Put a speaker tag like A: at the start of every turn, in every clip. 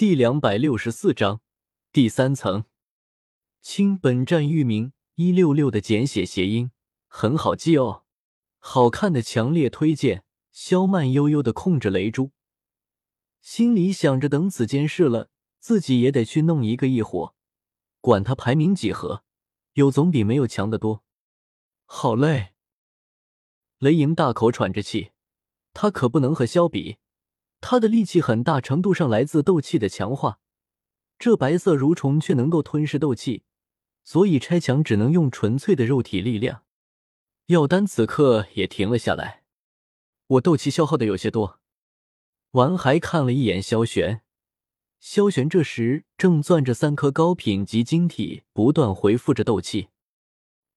A: 第两百六十四章第三层。亲，本站域名一六六的简写谐音，很好记哦。好看的强烈推荐。萧慢悠悠的控制雷珠，心里想着，等此件事了，自己也得去弄一个异火，管他排名几何，有总比没有强得多。好累。雷莹大口喘着气，他可不能和萧比。他的力气很大程度上来自斗气的强化，这白色蠕虫却能够吞噬斗气，所以拆墙只能用纯粹的肉体力量。药丹此刻也停了下来，我斗气消耗的有些多。完还看了一眼萧玄，萧玄这时正攥着三颗高品级晶体，不断回复着斗气。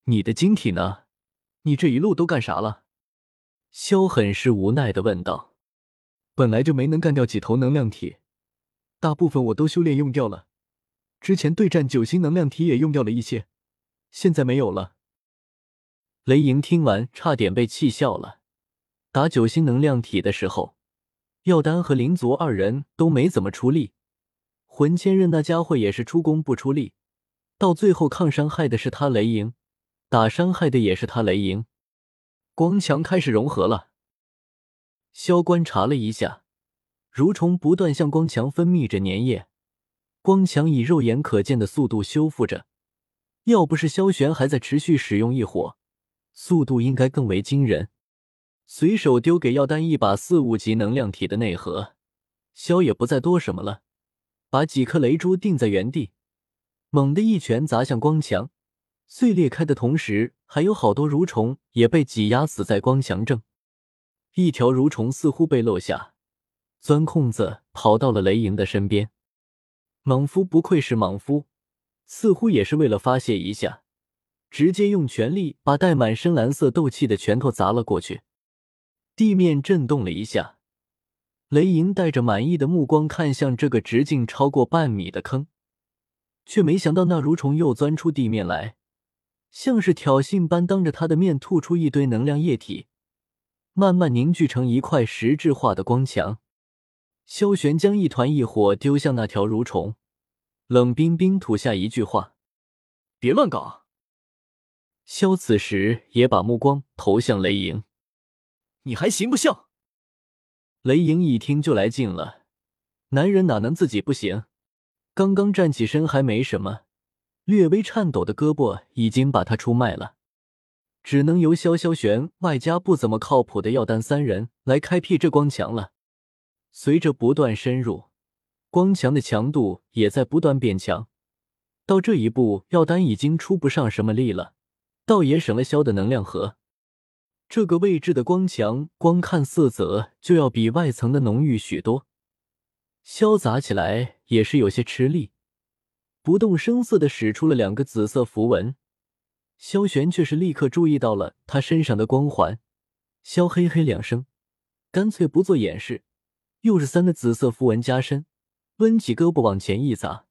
A: 你的晶体呢？你这一路都干啥了？萧很是无奈的问道。本来就没能干掉几头能量体，大部分我都修炼用掉了。之前对战九星能量体也用掉了一些，现在没有了。雷莹听完，差点被气笑了。打九星能量体的时候，药丹和灵族二人都没怎么出力，魂千刃那家伙也是出工不出力，到最后抗伤害的是他雷莹，打伤害的也是他雷莹。光墙开始融合了。萧观察了一下，蠕虫不断向光墙分泌着粘液，光墙以肉眼可见的速度修复着。要不是萧玄还在持续使用异火，速度应该更为惊人。随手丢给药丹一把四五级能量体的内核，萧也不再多什么了，把几颗雷珠定在原地，猛地一拳砸向光墙，碎裂开的同时，还有好多蠕虫也被挤压死在光墙正。一条蠕虫似乎被落下，钻空子跑到了雷莹的身边。莽夫不愧是莽夫，似乎也是为了发泄一下，直接用全力把带满深蓝色斗气的拳头砸了过去。地面震动了一下，雷莹带着满意的目光看向这个直径超过半米的坑，却没想到那蠕虫又钻出地面来，像是挑衅般当着他的面吐出一堆能量液体。慢慢凝聚成一块实质化的光墙。萧玄将一团异火丢向那条蠕虫，冷冰冰吐下一句话：“别乱搞。”萧此时也把目光投向雷莹：“你还行不行？”雷莹一听就来劲了，男人哪能自己不行？刚刚站起身还没什么，略微颤抖的胳膊已经把他出卖了。只能由萧萧玄外加不怎么靠谱的药丹三人来开辟这光墙了。随着不断深入，光墙的强度也在不断变强。到这一步，药丹已经出不上什么力了，倒也省了萧的能量核。这个位置的光墙，光看色泽就要比外层的浓郁许多。萧砸起来也是有些吃力，不动声色的使出了两个紫色符文。萧玄却是立刻注意到了他身上的光环，萧嘿嘿两声，干脆不做掩饰，又是三个紫色符文加身，抡起胳膊往前一砸，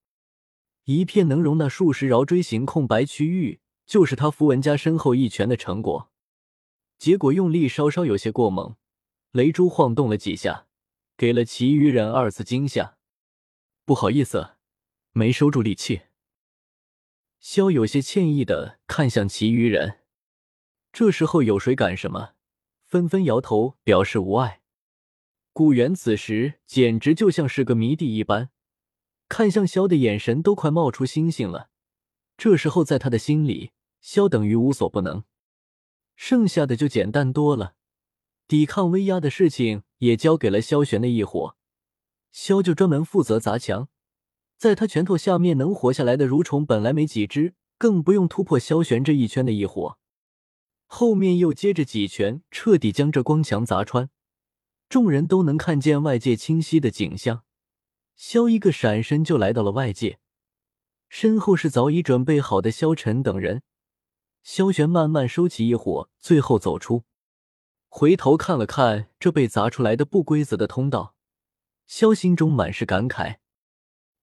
A: 一片能容纳数十饶锥形空白区域，就是他符文加身后一拳的成果。结果用力稍稍有些过猛，雷珠晃动了几下，给了其余人二次惊吓。不好意思，没收住力气。萧有些歉意的看向其余人，这时候有谁敢什么？纷纷摇头表示无碍。古元此时简直就像是个迷弟一般，看向萧的眼神都快冒出星星了。这时候在他的心里，萧等于无所不能，剩下的就简单多了。抵抗威压的事情也交给了萧玄的一伙，萧就专门负责砸墙。在他拳头下面能活下来的蠕虫本来没几只，更不用突破萧玄这一圈的异火。后面又接着几拳，彻底将这光墙砸穿。众人都能看见外界清晰的景象。萧一个闪身就来到了外界，身后是早已准备好的萧晨等人。萧玄慢慢收起异火，最后走出，回头看了看这被砸出来的不规则的通道，萧心中满是感慨。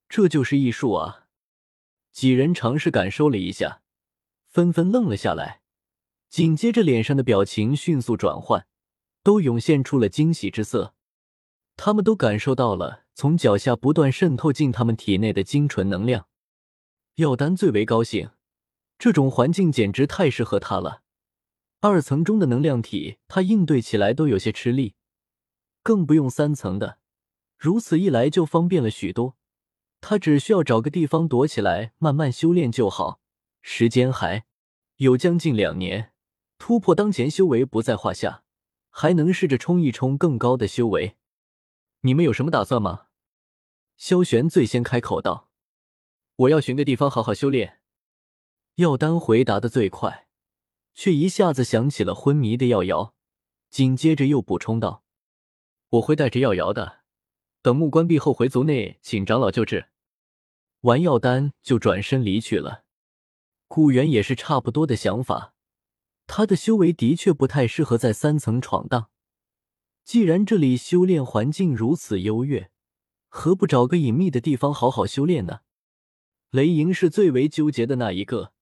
A: 这就是艺术啊！几人尝试感受了一下，纷纷愣了下来，紧接着脸上的表情迅速转换，都涌现出了惊喜之色。他们都感受到了从脚下不断渗透进他们体内的精纯能量。药丹最为高兴，这种环境简直太适合他了。二层中的能量体，他应对起来都有些吃力，更不用三层的，如此一来就方便了许多。他只需要找个地方躲起来，慢慢修炼就好。时间还有将近两年，突破当前修为不在话下，还能试着冲一冲更高的修为。你们有什么打算吗？萧玄最先开口道：“我要寻个地方好好修炼。”药丹回答的最快，却一下子想起了昏迷的药瑶，紧接着又补充道：“我会带着药瑶的。”等墓关闭后，回族内请长老救治。完药丹就转身离去了。古元也是差不多的想法，他的修为的确不太适合在三层闯荡。既然这里修炼环境如此优越，何不找个隐秘的地方好好修炼呢？雷莹是最为纠结的那一个，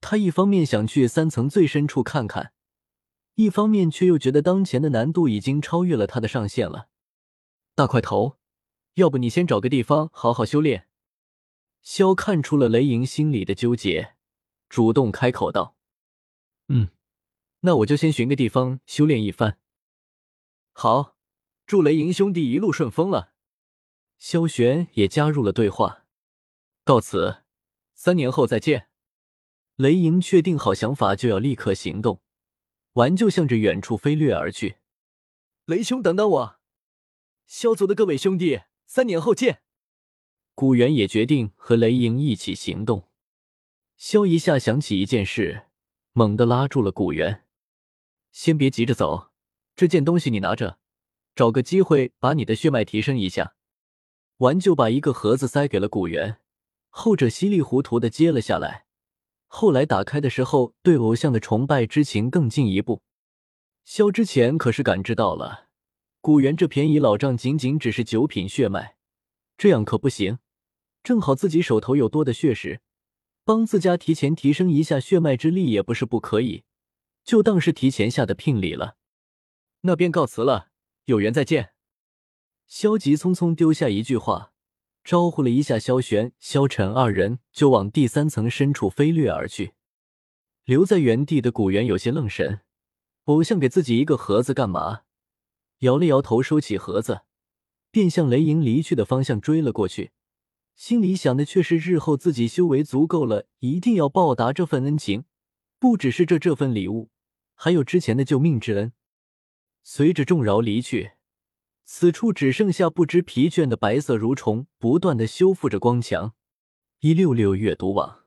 A: 他一方面想去三层最深处看看，一方面却又觉得当前的难度已经超越了他的上限了。大块头。要不你先找个地方好好修炼。萧看出了雷莹心里的纠结，主动开口道：“嗯，那我就先寻个地方修炼一番。”好，祝雷莹兄弟一路顺风了。萧玄也加入了对话，告辞，三年后再见。雷莹确定好想法，就要立刻行动，完就向着远处飞掠而去。雷兄，等等我！萧族的各位兄弟。三年后见。古元也决定和雷莹一起行动。萧一下想起一件事，猛地拉住了古元：“先别急着走，这件东西你拿着，找个机会把你的血脉提升一下。”完就把一个盒子塞给了古元，后者稀里糊涂的接了下来。后来打开的时候，对偶像的崇拜之情更进一步。萧之前可是感知到了。古元这便宜老丈仅仅只是九品血脉，这样可不行。正好自己手头有多的血石，帮自家提前提升一下血脉之力也不是不可以，就当是提前下的聘礼了。那便告辞了，有缘再见。萧急匆匆丢下一句话，招呼了一下萧玄、萧晨二人，就往第三层深处飞掠而去。留在原地的古元有些愣神，偶像给自己一个盒子干嘛？摇了摇头，收起盒子，便向雷莹离去的方向追了过去。心里想的却是，日后自己修为足够了，一定要报答这份恩情。不只是这这份礼物，还有之前的救命之恩。随着众饶离去，此处只剩下不知疲倦的白色蠕虫，不断的修复着光墙。一六六阅读网。